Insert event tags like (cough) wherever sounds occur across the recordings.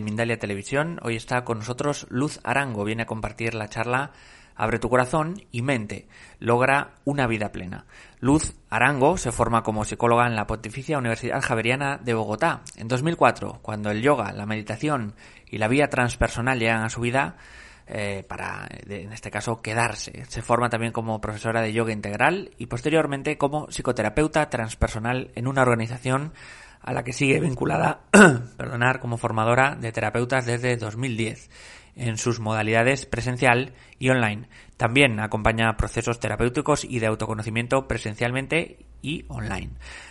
Mindalia Televisión. Hoy está con nosotros Luz Arango. Viene a compartir la charla Abre tu corazón y mente. Logra una vida plena. Luz Arango se forma como psicóloga en la Pontificia Universidad Javeriana de Bogotá. En 2004, cuando el yoga, la meditación y la vía transpersonal llegan a su vida, eh, para, en este caso, quedarse. Se forma también como profesora de yoga integral y posteriormente como psicoterapeuta transpersonal en una organización a la que sigue vinculada, (clears throat) perdonar, como formadora de terapeutas desde 2010 en sus modalidades presencial y online. También acompaña procesos terapéuticos y de autoconocimiento presencialmente y online.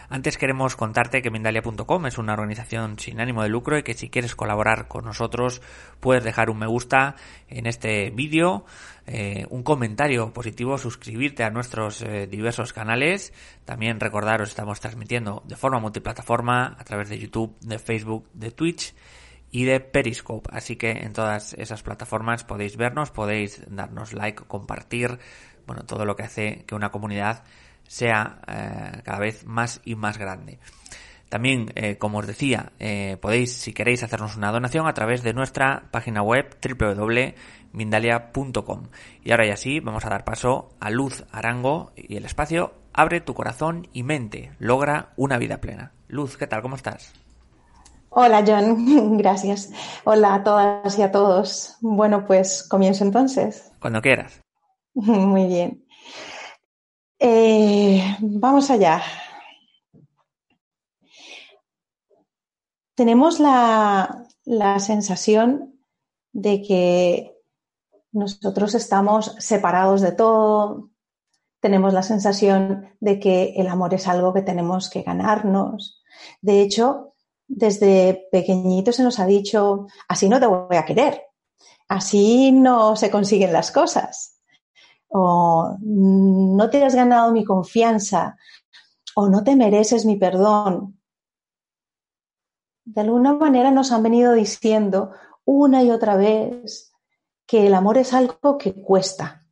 Antes queremos contarte que Mindalia.com es una organización sin ánimo de lucro y que si quieres colaborar con nosotros puedes dejar un me gusta en este vídeo, eh, un comentario positivo, suscribirte a nuestros eh, diversos canales. También recordaros, estamos transmitiendo de forma multiplataforma a través de YouTube, de Facebook, de Twitch y de Periscope. Así que en todas esas plataformas podéis vernos, podéis darnos like, compartir, bueno, todo lo que hace que una comunidad sea eh, cada vez más y más grande. También, eh, como os decía, eh, podéis, si queréis, hacernos una donación a través de nuestra página web www.mindalia.com. Y ahora ya sí, vamos a dar paso a Luz Arango y el espacio Abre tu corazón y mente, logra una vida plena. Luz, ¿qué tal? ¿Cómo estás? Hola John, (laughs) gracias. Hola a todas y a todos. Bueno, pues comienzo entonces. Cuando quieras. (laughs) Muy bien. Eh, vamos allá. Tenemos la, la sensación de que nosotros estamos separados de todo, tenemos la sensación de que el amor es algo que tenemos que ganarnos. De hecho, desde pequeñito se nos ha dicho, así no te voy a querer, así no se consiguen las cosas, o no te has ganado mi confianza, o no te mereces mi perdón. De alguna manera nos han venido diciendo una y otra vez que el amor es algo que cuesta,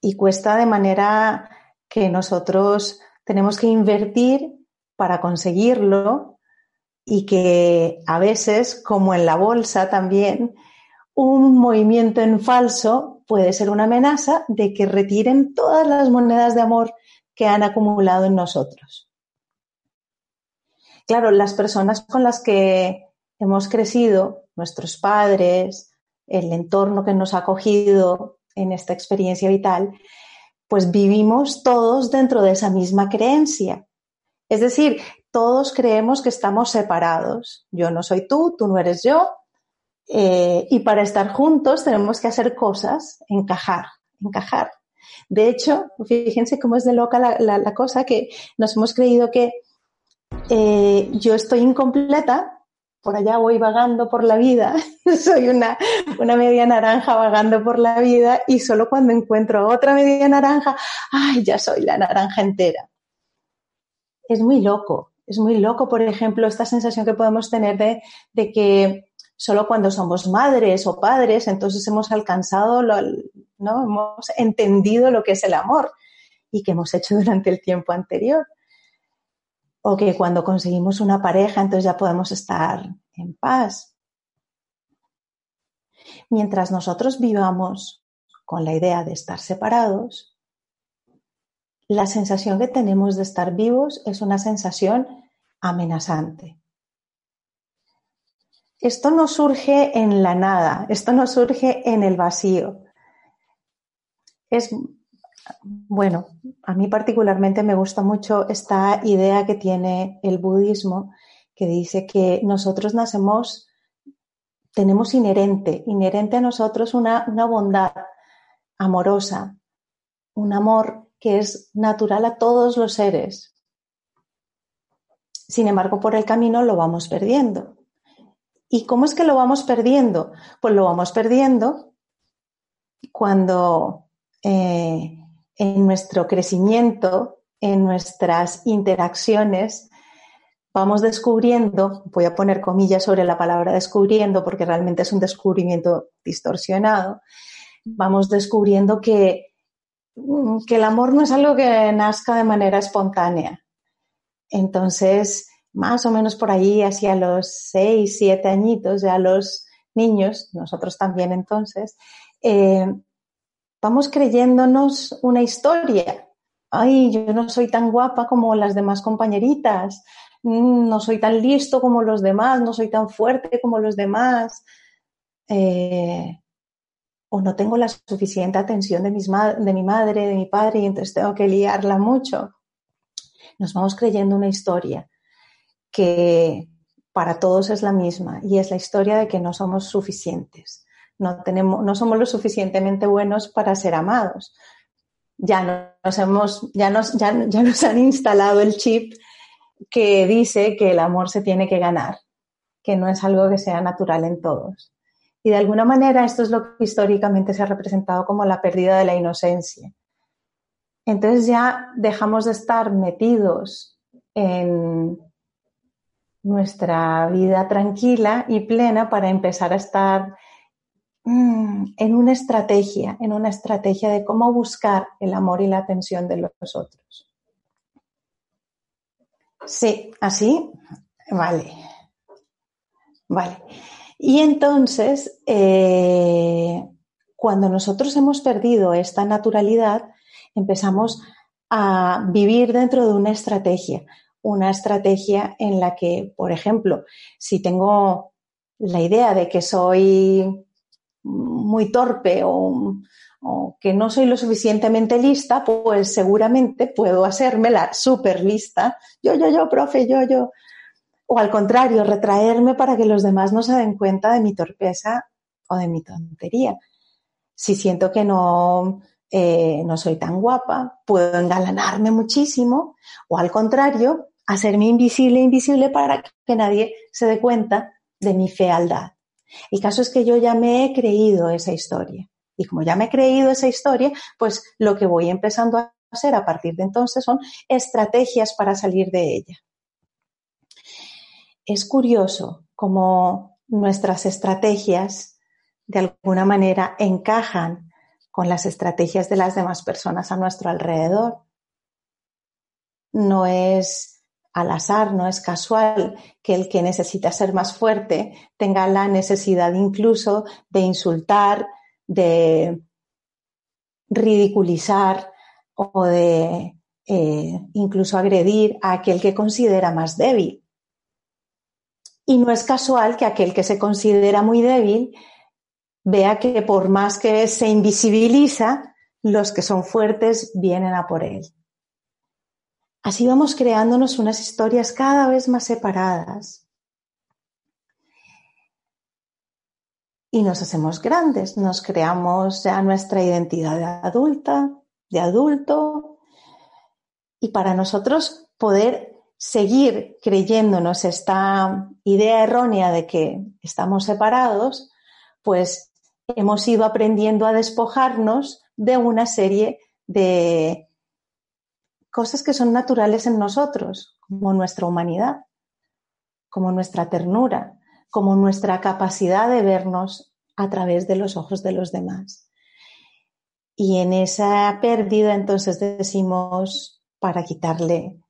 y cuesta de manera que nosotros tenemos que invertir para conseguirlo y que a veces, como en la bolsa también, un movimiento en falso puede ser una amenaza de que retiren todas las monedas de amor que han acumulado en nosotros. Claro, las personas con las que hemos crecido, nuestros padres, el entorno que nos ha acogido en esta experiencia vital, pues vivimos todos dentro de esa misma creencia. Es decir, todos creemos que estamos separados. Yo no soy tú, tú no eres yo. Eh, y para estar juntos tenemos que hacer cosas, encajar, encajar. De hecho, fíjense cómo es de loca la, cosa que nos hemos creído que eh, yo estoy incompleta, por allá voy vagando por la vida, (laughs) soy una, una media naranja vagando por la vida y solo cuando encuentro otra media naranja, ay, ya soy la naranja entera. Es muy loco. Es muy loco, por ejemplo, esta sensación que podemos tener de, de que solo cuando somos madres o padres, entonces hemos alcanzado, lo, ¿no? Hemos entendido lo que es el amor y que hemos hecho durante el tiempo anterior. O que cuando conseguimos una pareja, entonces ya podemos estar en paz. Mientras nosotros vivamos con la idea de estar separados, la sensación que tenemos de estar vivos es una sensación amenazante. Esto no surge en la nada, esto no surge en el vacío. Es, bueno, a mí particularmente me gusta mucho esta idea que tiene el budismo, que dice que nosotros nacemos, tenemos inherente, inherente a nosotros una, una bondad amorosa, un amor que es natural a todos los seres. Sin embargo, por el camino lo vamos perdiendo. ¿Y cómo es que lo vamos perdiendo? Pues lo vamos perdiendo cuando eh, en nuestro crecimiento, en nuestras interacciones, vamos descubriendo, voy a poner comillas sobre la palabra descubriendo porque realmente es un descubrimiento distorsionado, vamos descubriendo que, que el amor no es algo que nazca de manera espontánea. Entonces, más o menos por ahí, hacia los seis, siete añitos, ya los niños, nosotros también entonces, eh, vamos creyéndonos una historia. Ay, yo no soy tan guapa como las demás compañeritas, mm, no soy tan listo como los demás, no soy tan fuerte como los demás, eh, o no tengo la suficiente atención de, mi madre, de mi padre, y entonces tengo que liarla mucho. Nos vamos creyendo una historia que para todos es la misma y es la historia de que no somos suficientes, no, tenemos, no somos lo suficientemente buenos para ser amados. Ya nos, hemos, ya, nos, ya nos han instalado el chip que dice que el amor se tiene que ganar, que no es algo que sea natural en todos. Y de alguna manera esto es lo que históricamente se ha representado como la pérdida de la inocencia. Entonces ya dejamos de estar metidos en, nuestra vida tranquila y plena para empezar a estar mm, en una estrategia, en una estrategia de cómo buscar el amor y la atención de los otros. Sí, así, vale. Vale. Y entonces, eh, cuando nosotros hemos perdido esta naturalidad, empezamos a vivir dentro de una estrategia, una estrategia en la que, por ejemplo, si tengo la idea de que soy muy torpe o, que no soy lo suficientemente lista, pues seguramente puedo hacerme la súper lista. Yo, yo, yo, profe, yo, yo. O al contrario, retraerme para que los demás no se den cuenta de mi torpeza o de mi tontería. Si siento que no, eh, no soy tan guapa, puedo engalanarme muchísimo, o al contrario, hacerme invisible, invisible para que nadie se dé cuenta de mi fealdad. El caso es que yo ya me he creído esa historia. Y como ya me he creído esa historia, pues lo que voy empezando a hacer a partir de entonces son estrategias para salir de ella. Es curioso cómo nuestras estrategias de alguna manera encajan con las estrategias de las demás personas a nuestro alrededor. No es al azar, no es casual que el que necesita ser más fuerte tenga la necesidad incluso de insultar, de ridiculizar o de eh, incluso agredir a aquel que considera más débil. Y no es casual que aquel que se considera muy débil vea que por más que se invisibiliza, los que son fuertes vienen a por él. Así vamos creándonos unas historias cada vez más separadas. Y nos hacemos grandes, nos creamos ya nuestra identidad de adulta, de adulto. Y para nosotros poder seguir creyéndonos esta idea errónea de que estamos separados, pues hemos ido aprendiendo a despojarnos de una serie de cosas que son naturales en nosotros, como nuestra humanidad, como nuestra ternura, como nuestra capacidad de vernos a través de los ojos de los demás. Y en esa pérdida entonces decimos, para quitarle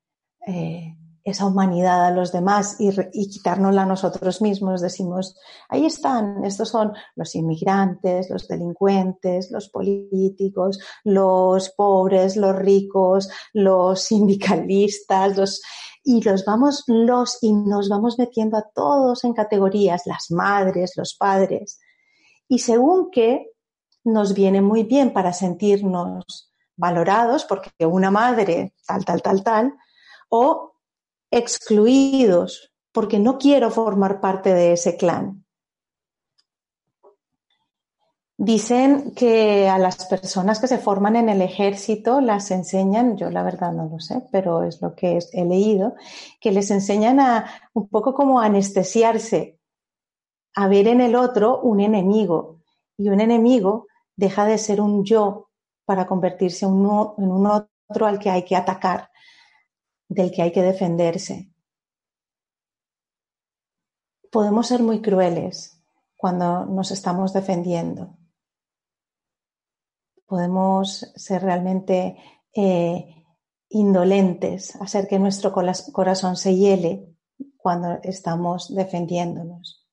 eh, esa humanidad a los demás y, quitárnosla a nosotros mismos, decimos, ahí están, estos son los inmigrantes, los delincuentes, los políticos, los pobres, los ricos, los sindicalistas, los, y los vamos, los, y nos vamos metiendo a todos en categorías, las madres, los padres. Y según que nos viene muy bien para sentirnos valorados, porque una madre, tal, tal, tal, tal, o excluidos, porque no quiero formar parte de ese clan. Dicen que a las personas que se forman en el ejército las enseñan, yo la verdad no lo sé, pero es lo que he leído, que les enseñan a un poco como anestesiarse, a ver en el otro un enemigo. Y un enemigo deja de ser un yo para convertirse en un otro al que hay que atacar, del que hay que defenderse. Podemos ser muy crueles cuando nos estamos defendiendo podemos ser realmente eh, indolentes, hacer que nuestro corazón se hiele cuando estamos defendiéndonos.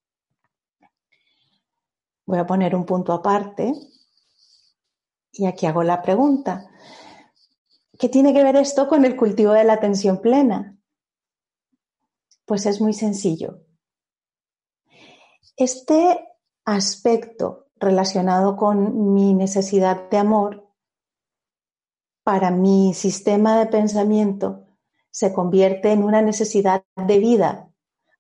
Voy a poner un punto aparte y aquí hago la pregunta. ¿Qué tiene que ver esto con el cultivo de la atención plena? Pues es muy sencillo. Este aspecto relacionado con mi necesidad de amor, para mi sistema de pensamiento se convierte en una necesidad de vida.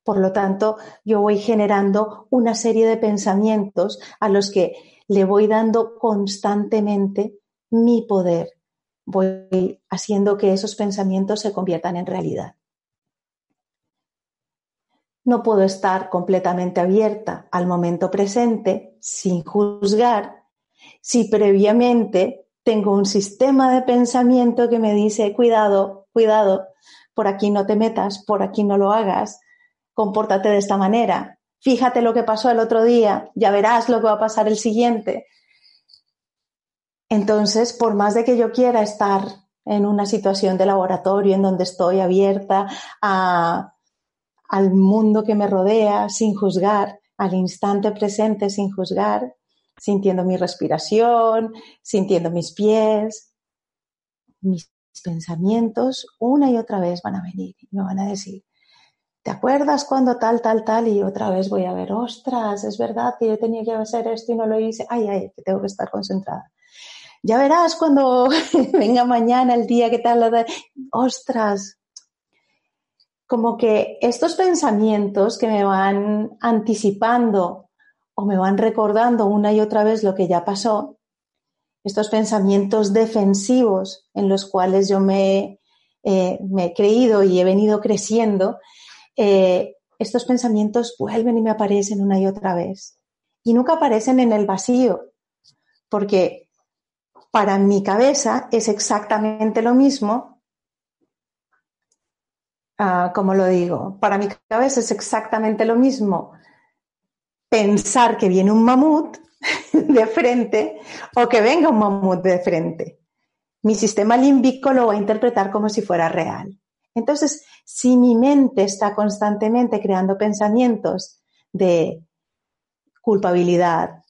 Por lo tanto, yo voy generando una serie de pensamientos a los que le voy dando constantemente mi poder. Voy haciendo que esos pensamientos se conviertan en realidad no puedo estar completamente abierta al momento presente sin juzgar si previamente tengo un sistema de pensamiento que me dice, cuidado, cuidado, por aquí no te metas, por aquí no lo hagas, compórtate de esta manera, fíjate lo que pasó el otro día, ya verás lo que va a pasar el siguiente. Entonces, por más de que yo quiera estar en una situación de laboratorio en donde estoy abierta al mundo que me rodea sin juzgar, al instante presente sin juzgar, sintiendo mi respiración, sintiendo mis pies. Mis pensamientos una y otra vez van a venir y me van a decir, ¿te acuerdas cuando tal, tal, tal? Y otra vez voy a ver, ostras, es verdad que yo tenía que hacer esto y no lo hice. Ay, ay, que tengo que estar concentrada. Ya verás cuando (laughs) venga mañana el día que tal, ostras, como que estos pensamientos que me van anticipando o me van recordando una y otra vez lo que ya pasó, estos pensamientos defensivos en los cuales yo me, eh, he creído y he venido creciendo, eh, estos pensamientos vuelven y me aparecen una y otra vez. Y nunca aparecen en el vacío, porque para mi cabeza es exactamente lo mismo Ah, como lo digo, para mi cabeza es exactamente lo mismo pensar que viene un mamut (laughs) de frente o que venga un mamut de frente. Mi sistema límbico lo va a interpretar como si fuera real. Entonces, si mi mente está constantemente creando pensamientos de culpabilidad,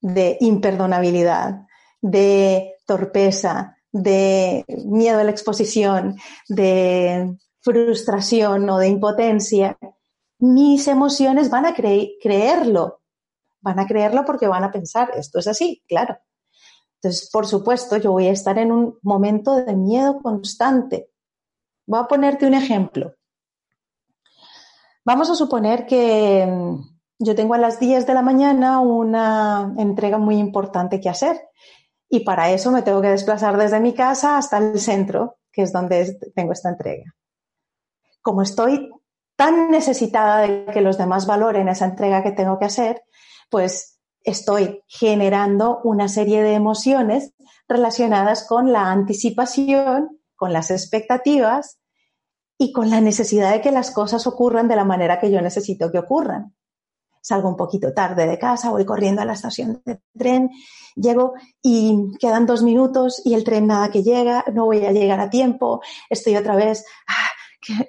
de imperdonabilidad, de torpeza, de miedo a la exposición, de frustración o de impotencia, mis emociones van a creerlo. Van a creerlo porque van a pensar, esto es así, claro. Entonces, por supuesto, yo voy a estar en un momento de miedo constante. Voy a ponerte un ejemplo. Vamos a suponer que mm, yo tengo a las 10 de la mañana una entrega muy importante que hacer y para eso me tengo que desplazar desde mi casa hasta el centro, que es donde tengo esta entrega como estoy tan necesitada de que los demás valoren esa entrega que tengo que hacer, pues estoy generando una serie de emociones relacionadas con la anticipación, con las expectativas y con la necesidad de que las cosas ocurran de la manera que yo necesito que ocurran. Salgo un poquito tarde de casa, voy corriendo a la estación de tren, llego y quedan dos minutos y el tren nada que llega, no voy a llegar a tiempo, estoy otra vez, ah,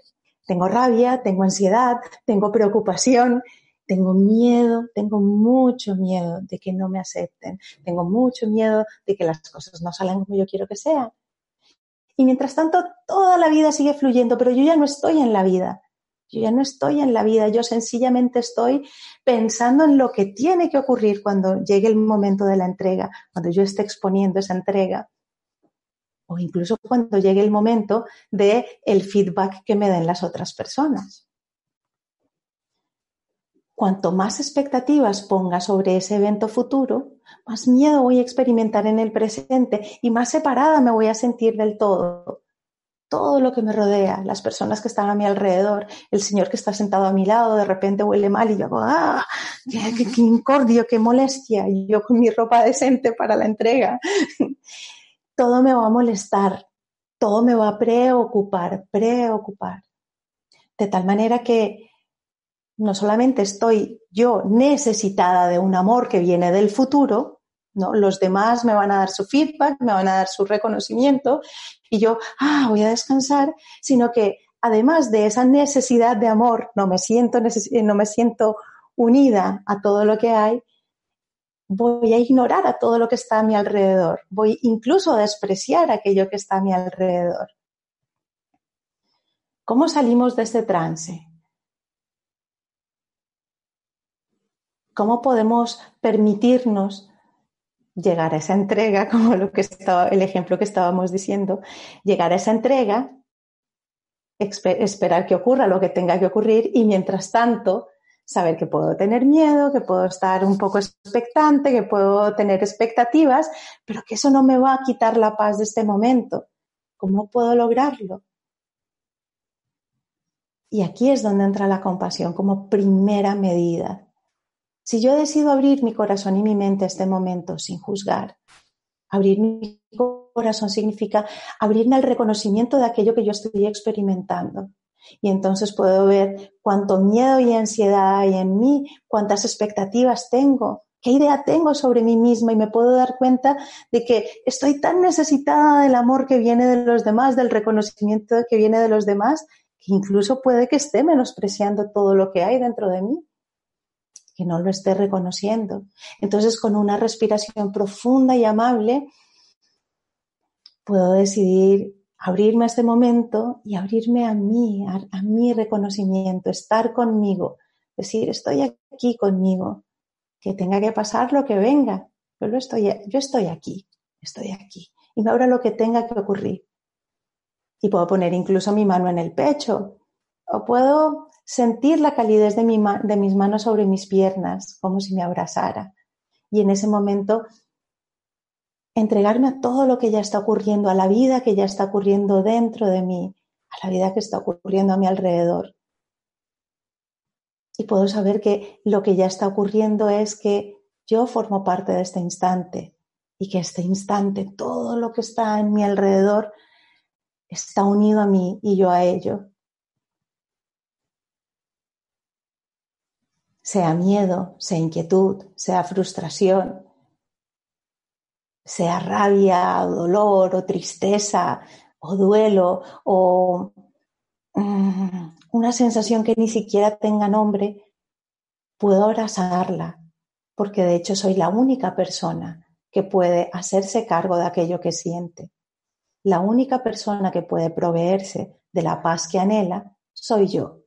tengo rabia, tengo ansiedad, tengo preocupación, tengo miedo, tengo mucho miedo de que no me acepten, tengo mucho miedo de que las cosas no salgan como yo quiero que sean. Y mientras tanto, toda la vida sigue fluyendo, pero yo ya no estoy en la vida. Yo ya no estoy en la vida, yo sencillamente estoy pensando en lo que tiene que ocurrir cuando llegue el momento de la entrega, cuando yo esté exponiendo esa entrega, o incluso cuando llegue el momento de el feedback que me den las otras personas. Cuanto más expectativas ponga sobre ese evento futuro, más miedo voy a experimentar en el presente y más separada me voy a sentir del todo. Todo lo que me rodea, las personas que están a mi alrededor, el señor que está sentado a mi lado, de repente huele mal y yo hago, ¡ah! ¡Qué, qué, qué incordio, qué molestia! Y yo con mi ropa decente para la entrega. (laughs) todo me va a molestar, todo me va a preocupar, preocupar. De tal manera que no solamente estoy yo necesitada de un amor que viene del futuro, ¿no? Los demás me van a dar su feedback, me van a dar su reconocimiento y yo, ah, voy a descansar, sino que además de esa necesidad de amor, no me siento, no me siento unida a todo lo que hay, voy a ignorar a todo lo que está a mi alrededor, voy incluso a despreciar aquello que está a mi alrededor. ¿Cómo salimos de este trance? ¿Cómo podemos permitirnos llegar a esa entrega, (laughs) como lo que estaba, el ejemplo que estábamos diciendo, llegar a esa entrega, esperar que ocurra lo que tenga que ocurrir y mientras tanto saber que puedo tener miedo, que puedo estar un poco expectante, que puedo tener expectativas, pero que eso no me va a quitar la paz de este momento. ¿Cómo puedo lograrlo? Y aquí es donde entra la compasión como primera medida. Si yo decido abrir mi corazón y mi mente a este momento sin juzgar, abrir mi corazón significa abrirme al reconocimiento de aquello que yo estoy experimentando. Y entonces puedo ver cuánto miedo y ansiedad hay en mí, cuántas expectativas tengo, qué idea tengo sobre mí misma y me puedo dar cuenta de que estoy tan necesitada del amor que viene de los demás, del reconocimiento que viene de los demás, que incluso puede que esté menospreciando todo lo que hay dentro de mí, que no lo esté reconociendo. Entonces, con una respiración profunda y amable, puedo decidir abrirme a este momento y abrirme a mí, a, mi reconocimiento, estar conmigo, decir, estoy aquí conmigo, que tenga que pasar lo que venga, yo, lo estoy, yo estoy aquí, estoy aquí, y me abra lo que tenga que ocurrir. Y puedo poner incluso mi mano en el pecho, o puedo sentir la calidez de, mi, de mis manos sobre mis piernas, como si me abrazara. Y en ese momento entregarme a todo lo que ya está ocurriendo, a la vida que ya está ocurriendo dentro de mí, a la vida que está ocurriendo a mi alrededor. Y puedo saber que lo que ya está ocurriendo es que yo formo parte de este instante y que este instante, todo lo que está en mi alrededor, está unido a mí y yo a ello. Sea miedo, sea inquietud, sea frustración, sea rabia, o dolor, o tristeza, o duelo, o mm, una sensación que ni siquiera tenga nombre, puedo abrazarla, porque de hecho soy la única persona que puede hacerse cargo de aquello que siente. La única persona que puede proveerse de la paz que anhela soy yo.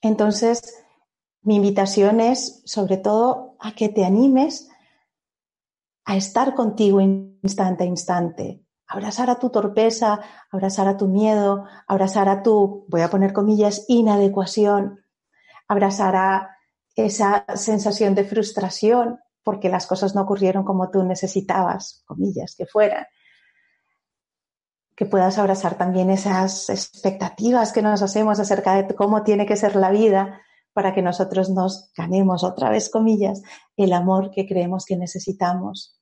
Entonces, mi invitación es sobre todo a que te animes a estar contigo instante a instante, abrazar a tu torpeza, abrazar a tu miedo, abrazar a tu, voy a poner comillas, inadecuación, abrazar a esa sensación de frustración porque las cosas no ocurrieron como tú necesitabas, comillas, que fueran. Que puedas abrazar también esas expectativas que nos hacemos acerca de cómo tiene que ser la vida para que nosotros nos ganemos otra vez, comillas, el amor que creemos que necesitamos.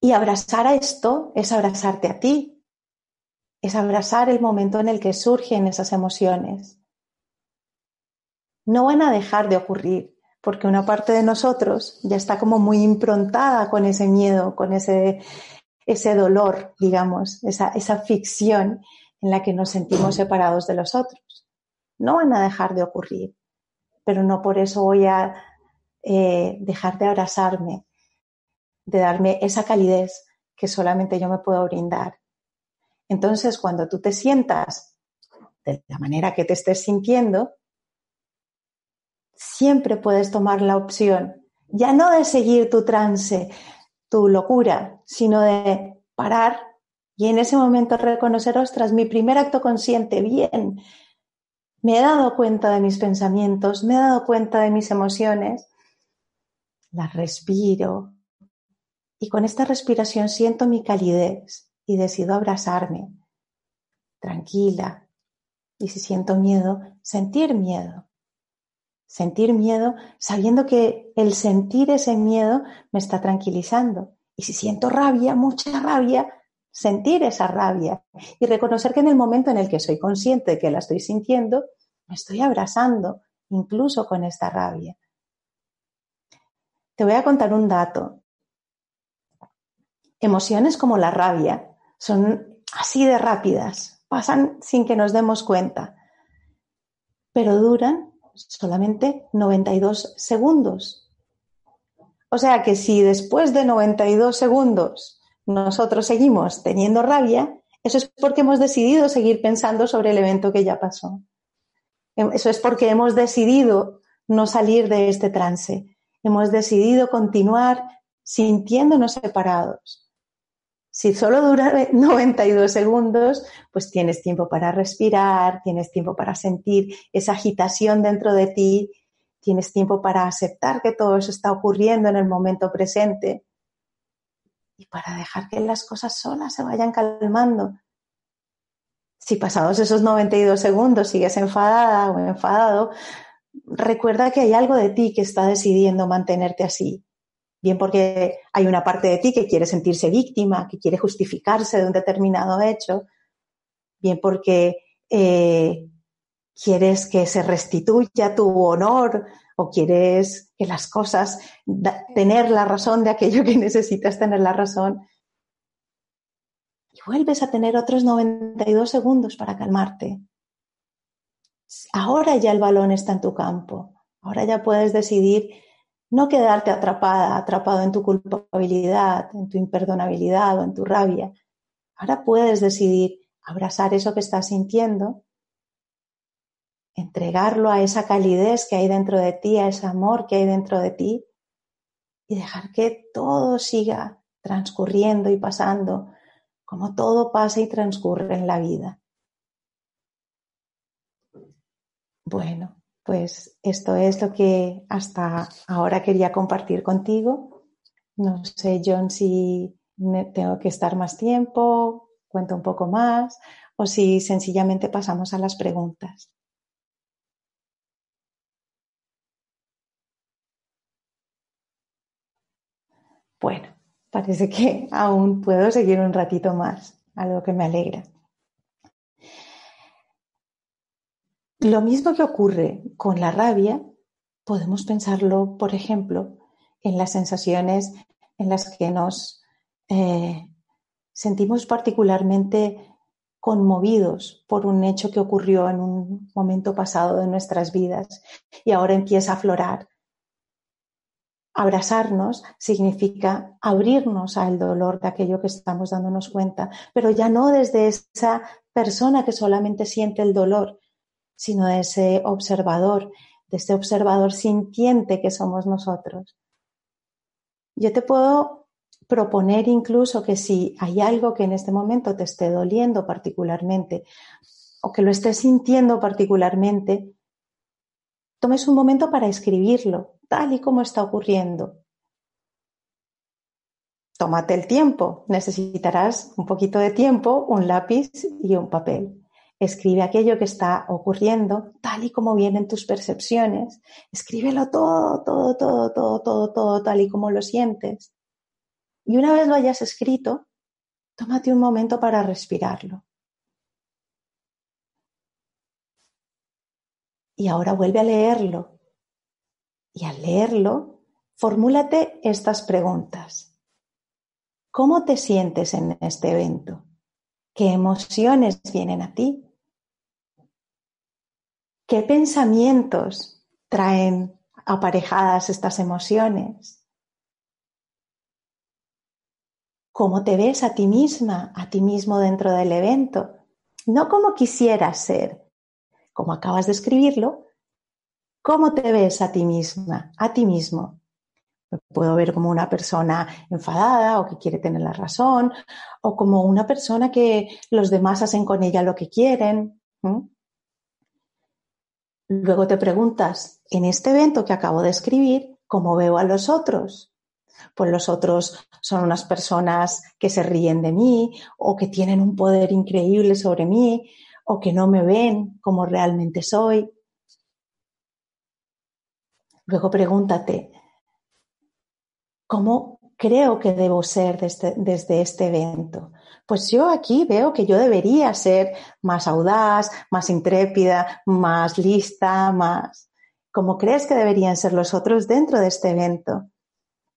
Y abrazar a esto es abrazarte a ti, es abrazar el momento en el que surgen esas emociones. No van a dejar de ocurrir, porque una parte de nosotros ya está como muy improntada con ese miedo, con ese, ese dolor, digamos, esa, esa ficción en la que nos sentimos separados de los otros. No van a dejar de ocurrir, pero no por eso voy a eh, dejar de abrazarme, de darme esa calidez que solamente yo me puedo brindar. Entonces, cuando tú te sientas de la manera que te estés sintiendo, siempre puedes tomar la opción, ya no de seguir tu trance, tu locura, sino de parar y en ese momento reconocer, ostras, mi primer acto consciente, bien, me he dado cuenta de mis pensamientos, me he dado cuenta de mis emociones, las respiro, y con esta respiración siento mi calidez y decido abrazarme, tranquila. Y si siento miedo, sentir miedo. Sentir miedo sabiendo que el sentir ese miedo me está tranquilizando. Y si siento rabia, mucha rabia, sentir esa rabia y reconocer que en el momento en el que soy consciente de que la estoy sintiendo, me estoy abrazando, incluso con esta rabia. Te voy a contar un dato. Emociones como la rabia son así de rápidas, pasan sin que nos demos cuenta, pero duran solamente 92 segundos. O sea que si después de 92 segundos nosotros seguimos teniendo rabia, eso es porque hemos decidido seguir pensando sobre el evento que ya pasó. Eso es porque hemos decidido no salir de este trance. Hemos decidido continuar sintiéndonos separados. Si solo dura (laughs) 92 segundos, pues tienes tiempo para respirar, tienes tiempo para sentir esa agitación dentro de ti, tienes tiempo para aceptar que todo eso está ocurriendo en el momento presente y para dejar que las cosas solas se vayan calmando. Si pasados esos 92 segundos sigues enfadada o enfadado, recuerda que hay algo de ti que está decidiendo mantenerte así bien porque hay una parte de ti que quiere sentirse víctima, que quiere justificarse de un determinado hecho, bien porque eh, quieres que se restituya tu honor o quieres que las cosas, tener la razón de aquello que (laughs) necesitas tener la razón. Vuelves a tener otros 92 segundos para calmarte. Ahora ya el balón está en tu campo. Ahora ya puedes decidir no quedarte atrapada, atrapado en tu culpabilidad, en tu imperdonabilidad o en tu rabia. Ahora puedes decidir abrazar eso que estás sintiendo, entregarlo a esa calidez que hay dentro de ti, a ese amor que hay dentro de ti y dejar que todo siga transcurriendo y pasando como todo pasa y transcurre en la vida. Bueno, pues esto es lo que hasta ahora quería compartir contigo. No sé, John, si tengo que estar más tiempo, cuento un poco más, o si sencillamente pasamos a las preguntas. Bueno, parece que aún puedo seguir un ratito más, algo que me alegra. Lo mismo que ocurre con la rabia, podemos pensarlo, por ejemplo, en las sensaciones en las que nos eh, sentimos particularmente conmovidos por un hecho que ocurrió en un momento pasado de nuestras vidas y ahora empieza a aflorar. Abrazarnos significa abrirnos al dolor de aquello que estamos dándonos cuenta, pero ya no desde esa persona que solamente siente el dolor, sino de ese observador, de ese observador sintiente que somos nosotros. Yo te puedo proponer incluso que si hay algo que en este momento te esté doliendo particularmente o que lo estés sintiendo particularmente, tomes un momento para escribirlo, tal y como está ocurriendo. Tómate el tiempo, necesitarás un poquito de tiempo, un lápiz y un papel. Escribe aquello que está ocurriendo tal y como vienen tus percepciones. Escríbelo todo, todo, todo, todo, todo, todo tal y como lo sientes. Y una vez lo hayas escrito, tómate un momento para respirarlo. Y ahora vuelve a leerlo. Y al leerlo, formúlate estas preguntas. ¿Cómo te sientes en este evento? ¿Qué emociones vienen a ti? ¿Qué pensamientos traen aparejadas estas emociones? ¿Cómo te ves a ti misma, a ti mismo dentro del evento? No como quisieras ser, como acabas de escribirlo, ¿cómo te ves a ti misma, a ti mismo? Me puedo ver como una persona enfadada o que quiere tener la razón, o como una persona que los demás hacen con ella lo que quieren. Luego te preguntas, en este evento que acabo de escribir, ¿cómo veo a los otros? Pues los otros son unas personas que se ríen de mí o que tienen un poder increíble sobre mí o que no me ven como realmente soy. Luego pregúntate, ¿cómo creo que debo ser desde, desde este evento? Pues yo aquí veo que yo debería ser más audaz, más intrépida, más lista, más... ¿Cómo crees que deberían ser los otros dentro de este evento?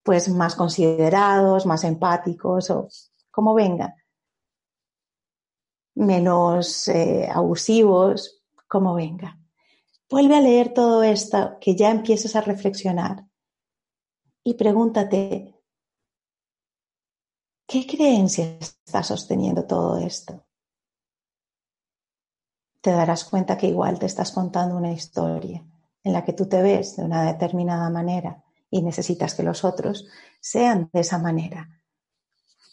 Pues más considerados, más empáticos o como venga. Menos eh, abusivos, como venga. Vuelve a leer todo esto que ya empieces a reflexionar y pregúntate, ¿Qué creencia está sosteniendo todo esto? Te darás cuenta que igual te estás contando una historia en la que tú te ves de una determinada manera y necesitas que los otros sean de esa manera,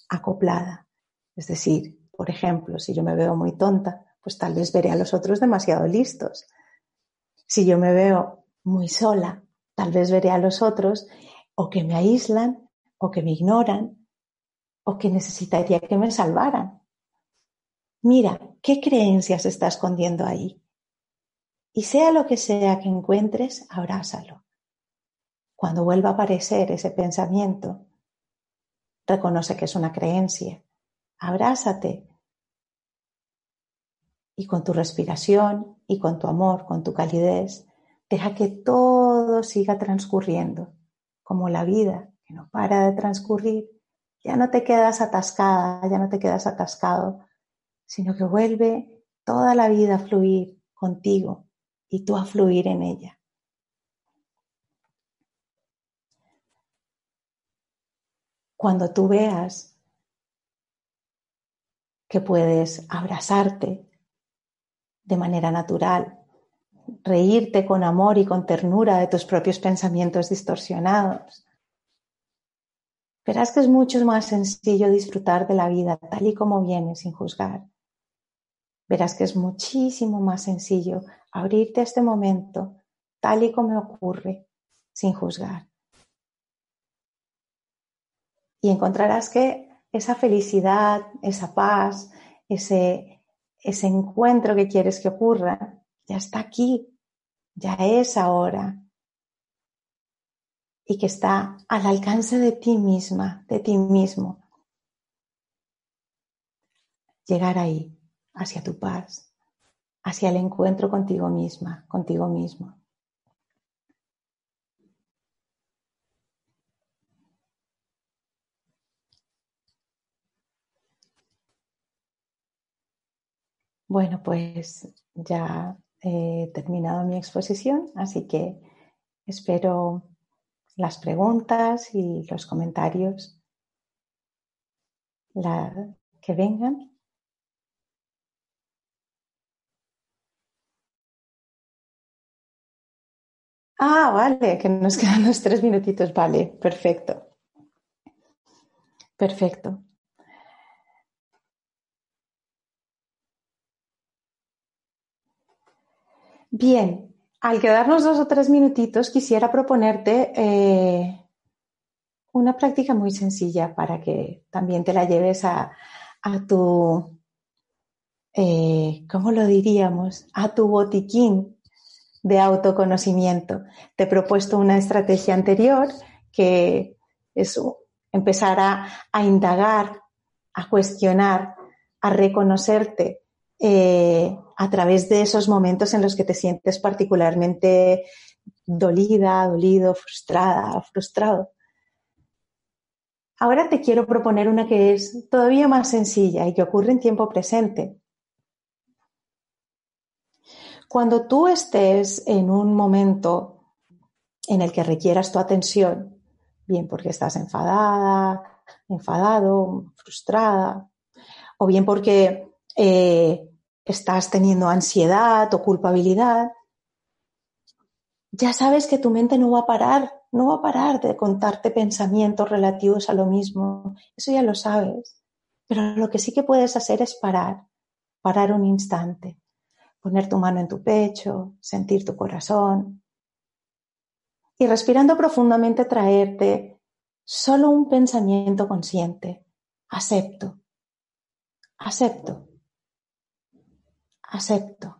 acoplada. Es decir, por ejemplo, si yo me veo muy tonta, pues tal vez veré a los otros demasiado listos. Si yo me veo muy sola, tal vez veré a los otros o que me aíslan o que me ignoran o que necesitaría que me salvaran. Mira, ¿qué creencias está escondiendo ahí? Y sea lo que sea que encuentres, abrázalo. Cuando vuelva a aparecer ese pensamiento, reconoce que es una creencia. Abrázate. Y con tu respiración y con tu amor, con tu calidez, deja que todo siga transcurriendo, como la vida que no para de transcurrir ya no te quedas atascada, ya no te quedas atascado, sino que vuelve toda la vida a fluir contigo y tú a fluir en ella. Cuando tú veas que puedes abrazarte de manera natural, reírte con amor y con ternura de tus propios pensamientos distorsionados, verás que es mucho más sencillo disfrutar de la vida tal y como viene sin juzgar. Verás que es muchísimo más sencillo abrirte a este momento tal y como ocurre sin juzgar. Y encontrarás que esa felicidad, esa paz, ese, ese encuentro que quieres que ocurra, ya está aquí, ya es ahora y que está al alcance de ti misma, de ti mismo. Llegar ahí, hacia tu paz, hacia el encuentro contigo misma, contigo mismo. Bueno, pues ya he terminado mi exposición, así que espero las preguntas y los comentarios que vengan. Ah, vale, que nos (laughs) quedan los tres minutitos. Vale, perfecto. Perfecto. Bien, al quedarnos dos o tres minutitos, quisiera proponerte eh, una práctica muy sencilla para que también te la lleves a, tu, eh, ¿cómo lo diríamos? A tu botiquín de autoconocimiento. Te he propuesto una estrategia anterior que es empezar a, indagar, a cuestionar, a reconocerte eh, a través de esos momentos en los que te sientes particularmente dolida, dolido, frustrada, frustrado. Ahora te quiero proponer una que es todavía más sencilla y que ocurre en tiempo presente. Cuando tú estés en un momento en el que requieras tu atención, bien porque estás enfadada, enfadado, frustrada, o bien porque eh, estás teniendo ansiedad o culpabilidad, ya sabes que tu mente no va a parar, no va a parar de contarte pensamientos relativos a lo mismo. Eso ya lo sabes. Pero lo que sí que puedes hacer es parar, parar un instante, poner tu mano en tu pecho, sentir tu corazón y respirando profundamente traerte solo un pensamiento consciente. Acepto, acepto, acepto.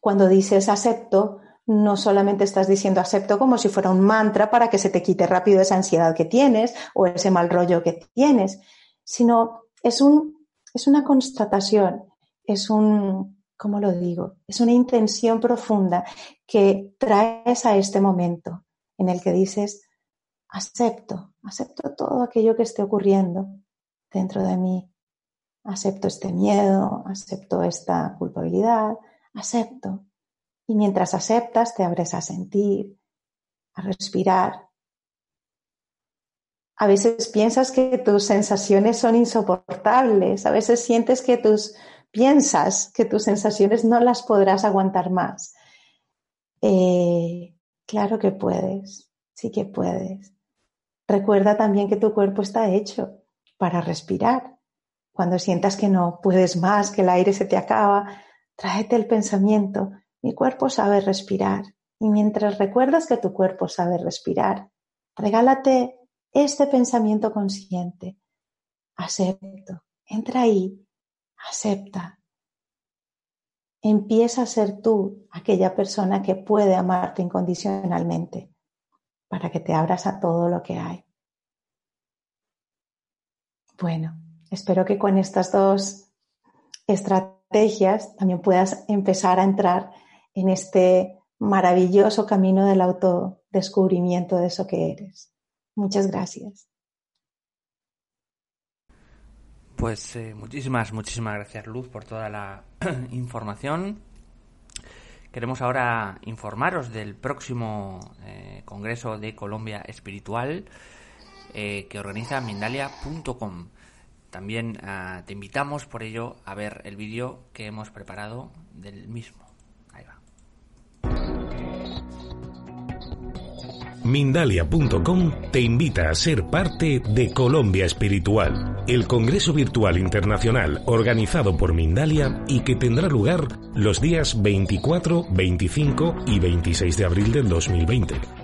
Cuando dices acepto, no solamente estás diciendo acepto como si fuera un mantra para que se te quite rápido esa ansiedad que tienes o ese mal rollo que tienes, sino es, un, es una constatación, es un, ¿cómo lo digo? Es una intención profunda que traes a este momento en el que dices, acepto, acepto todo aquello que esté ocurriendo dentro de mí, acepto este miedo, acepto esta culpabilidad, acepto, y mientras aceptas, te abres a sentir, a respirar. A veces piensas que tus sensaciones son insoportables, a veces sientes que tus piensas que tus sensaciones no las podrás aguantar más. Eh, claro que puedes, sí que puedes. Recuerda también que tu cuerpo está hecho para respirar. Cuando sientas que no puedes más, que el aire se te acaba, tráete el pensamiento, mi cuerpo sabe respirar. Y mientras recuerdas que tu cuerpo sabe respirar, regálate este pensamiento consciente. Acepto. Entra ahí. Acepta. Empieza a ser tú aquella persona que puede amarte incondicionalmente para que te abras a todo lo que hay. Bueno, espero que con estas dos estrategias también puedas empezar a entrar en este maravilloso camino del autodescubrimiento de eso que eres. Muchas gracias. Pues eh, muchísimas, muchísimas gracias Luz por toda la (clears throat) información. Queremos ahora informaros del próximo eh, Congreso de Colombia Espiritual eh, que organiza Mindalia.com. También ah, te invitamos por ello a ver el vídeo que hemos preparado del mismo. Mindalia.com te invita a ser parte de Colombia Espiritual, el Congreso Virtual Internacional organizado por Mindalia y que tendrá lugar los días 24, 25 y 26 de abril del 2020.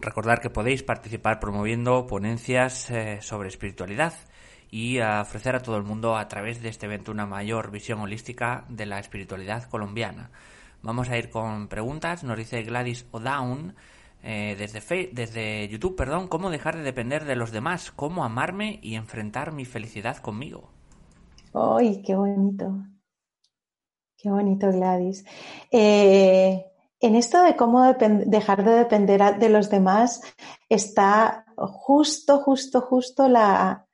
Recordar que podéis participar promoviendo ponencias eh, sobre espiritualidad y ofrecer a todo el mundo a través de este evento una mayor visión holística de la espiritualidad colombiana. Vamos a ir con preguntas. Nos dice Gladys O'Down eh, desde, desde YouTube, perdón, ¿cómo dejar de depender de los demás? ¿Cómo amarme y enfrentar mi felicidad conmigo? ¡Ay, qué bonito! Qué bonito, Gladys. Eh, en esto de cómo dejar de depender de los demás está justo, justo, justo la,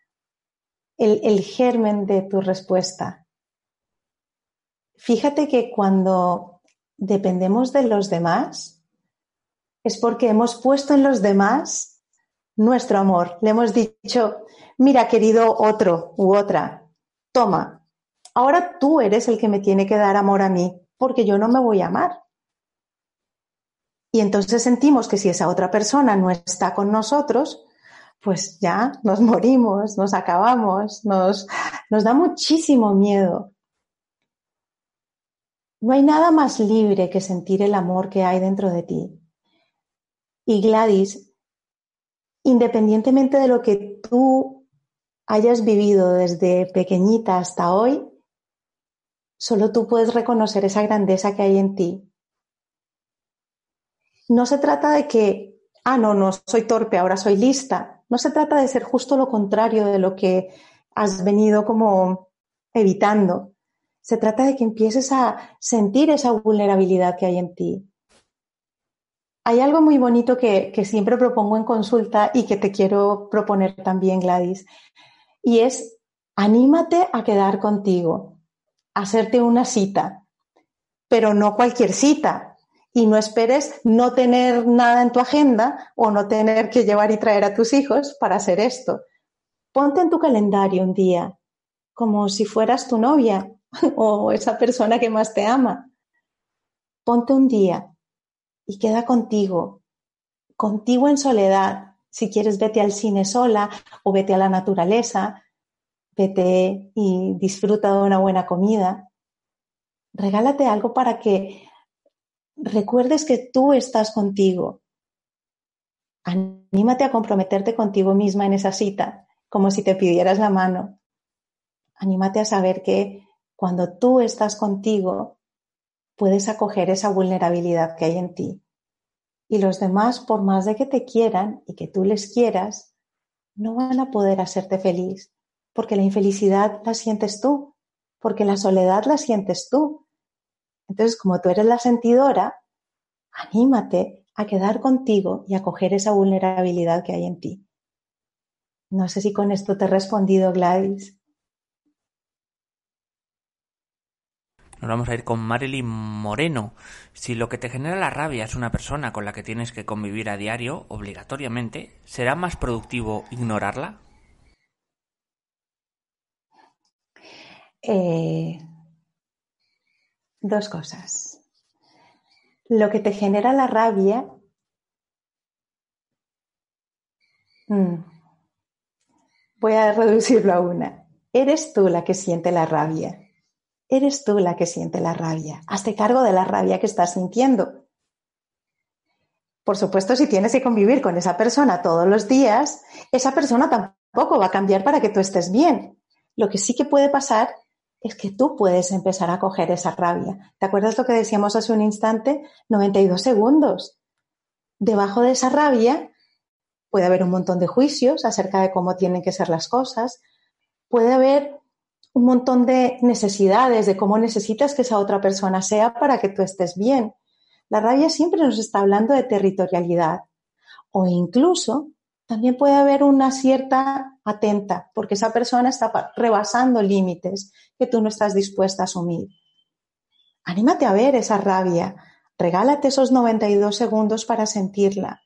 el, el germen de tu respuesta. Fíjate que cuando dependemos de los demás, es porque hemos puesto en los demás nuestro amor. Le hemos dicho, mira, querido otro u otra, toma, ahora tú eres el que me tiene que dar amor a mí, porque yo no me voy a amar. Y entonces sentimos que si esa otra persona no está con nosotros, pues ya nos (laughs) morimos, nos acabamos, nos, nos da muchísimo miedo. No hay nada más libre que sentir el amor que hay dentro de ti. Y Gladys, independientemente de lo que tú hayas vivido desde pequeñita hasta hoy, solo tú puedes reconocer esa grandeza que hay en ti. No se trata de que, ah, no, no, soy torpe, ahora soy lista. No se trata de ser justo lo contrario de lo que has venido como evitando. Se trata de que empieces a sentir esa vulnerabilidad que hay en ti. Hay algo muy bonito que, que siempre propongo en consulta y que te quiero proponer también, Gladys, y es anímate a quedar contigo, hacerte una cita, pero no cualquier cita, y no esperes no tener nada en tu agenda o no tener que llevar y traer a tus hijos para hacer esto. Ponte en tu calendario un día, como si fueras tu novia (laughs) o esa persona que más te ama. Ponte un día y queda contigo, contigo en soledad. Si quieres, vete al cine sola o vete a la naturaleza, vete y disfruta de una buena comida. Regálate algo para que recuerdes que tú estás contigo. Anímate a comprometerte contigo misma en esa cita, como si te pidieras la mano. Anímate a saber que cuando tú estás contigo, puedes acoger esa vulnerabilidad que hay en ti. Y los demás, por más de que te quieran y que tú les quieras, no van a poder hacerte feliz, porque la infelicidad la sientes tú, porque la soledad la sientes tú, entonces, como tú eres la sentidora, anímate a quedar contigo y a coger esa vulnerabilidad que hay en ti. No sé si con esto te he respondido, Gladys. Nos vamos a ir con Marilyn Moreno. Si lo que te genera la rabia es una persona con la que tienes que convivir a diario, obligatoriamente, ¿será más productivo ignorarla? Eh, Dos cosas. Lo que te genera la rabia. Mm, voy a reducirlo a una. Eres tú la que siente la rabia. Eres tú la que siente la rabia. Hazte cargo de la rabia que estás sintiendo. Por supuesto, si tienes que convivir con esa persona todos los días, esa persona tampoco va a cambiar para que tú estés bien. Lo que sí que puede pasar es que tú puedes empezar a coger esa rabia. ¿Te acuerdas lo que decíamos hace un instante? 92 segundos. Debajo de esa rabia puede haber un montón de juicios acerca de cómo tienen que ser las cosas. Puede haber un montón de necesidades de cómo necesitas que esa otra persona sea para que tú estés bien. La rabia siempre nos está hablando de territorialidad o incluso también puede haber una cierta atenta, porque esa persona está rebasando límites que tú no estás dispuesta a asumir. Anímate a ver esa rabia, regálate esos 92 segundos para sentirla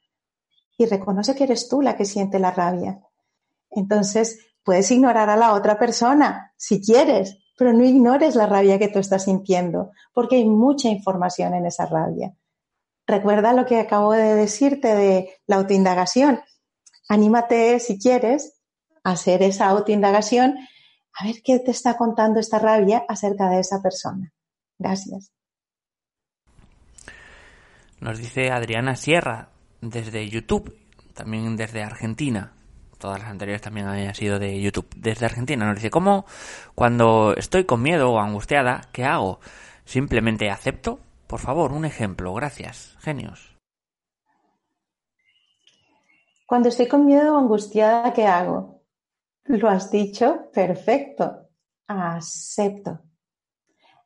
y reconoce que eres tú la que siente la rabia. Entonces, puedes ignorar a la otra persona si quieres, pero no ignores la rabia que tú estás sintiendo, porque hay mucha información en esa rabia. Recuerda lo que acabo de decirte de la autoindagación anímate, si quieres, a hacer esa autoindagación, a ver qué te está contando esta rabia acerca de esa persona. Gracias. Nos dice Adriana Sierra desde YouTube, también desde Argentina. Todas las anteriores también han sido de YouTube. Desde Argentina nos dice, ¿cómo cuando estoy con miedo o angustiada, qué hago? ¿Simplemente acepto? Por favor, un ejemplo. Gracias. Genios. Cuando estoy con miedo o angustiada, ¿qué hago? Lo has dicho, perfecto. Acepto.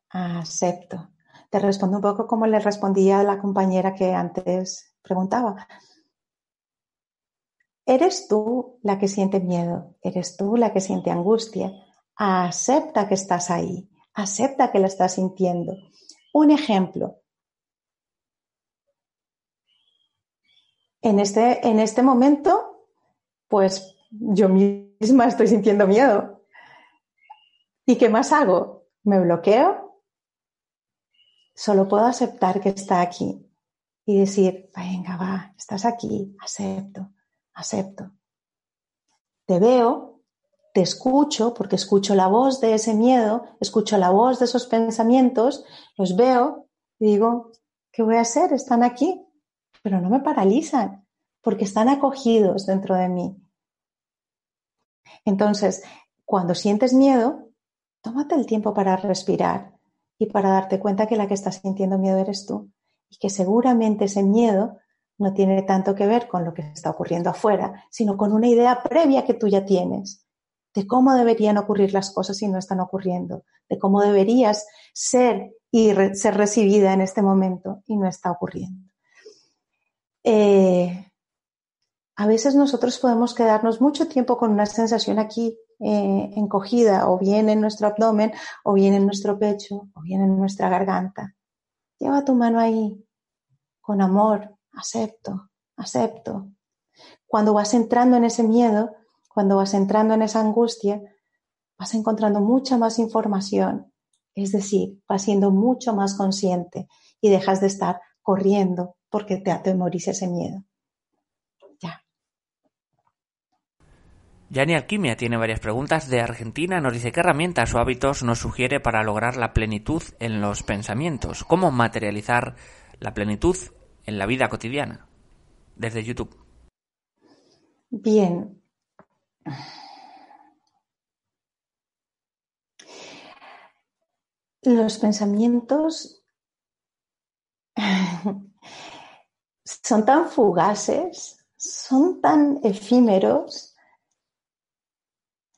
Acepto. Te respondo un poco como le respondía a la compañera que antes preguntaba. Eres tú la que siente miedo, eres tú la que siente angustia. Acepta que estás ahí, acepta que la estás sintiendo. Un ejemplo, en este, en este momento, pues yo misma estoy sintiendo miedo. ¿Y qué más hago? ¿Me bloqueo? Solo puedo aceptar que está aquí. y decir, venga, va, estás aquí, acepto, acepto. Te veo, te escucho, porque escucho la voz de ese miedo, escucho la voz de esos pensamientos, los veo y digo, ¿qué voy a hacer? Están aquí, pero no me paralizan, porque están acogidos dentro de mí. Entonces, cuando sientes miedo, tómate el tiempo para respirar y para darte cuenta que la que está sintiendo miedo eres tú y que seguramente ese miedo no tiene tanto que ver con lo que está ocurriendo afuera, sino con una idea previa que tú ya tienes de cómo deberían ocurrir las cosas si no están ocurriendo, de cómo deberías ser y ser recibida en este momento y no está ocurriendo. Eh, a veces nosotros podemos quedarnos mucho tiempo con una sensación aquí eh, encogida, o bien en nuestro abdomen, o bien en nuestro pecho, o bien en nuestra garganta. Lleva tu mano ahí, con amor, acepto, acepto. Cuando vas entrando en ese miedo, cuando vas entrando en esa angustia, vas encontrando mucha más información, es decir, vas siendo mucho más consciente y dejas de estar corriendo porque te atemoriza ese miedo. Yani Alquimia tiene varias preguntas de Argentina. Nos dice qué herramientas o hábitos nos sugiere para lograr la plenitud en los pensamientos. ¿Cómo materializar la plenitud en la vida cotidiana? Desde YouTube. Bien. Los pensamientos son tan fugaces, son tan efímeros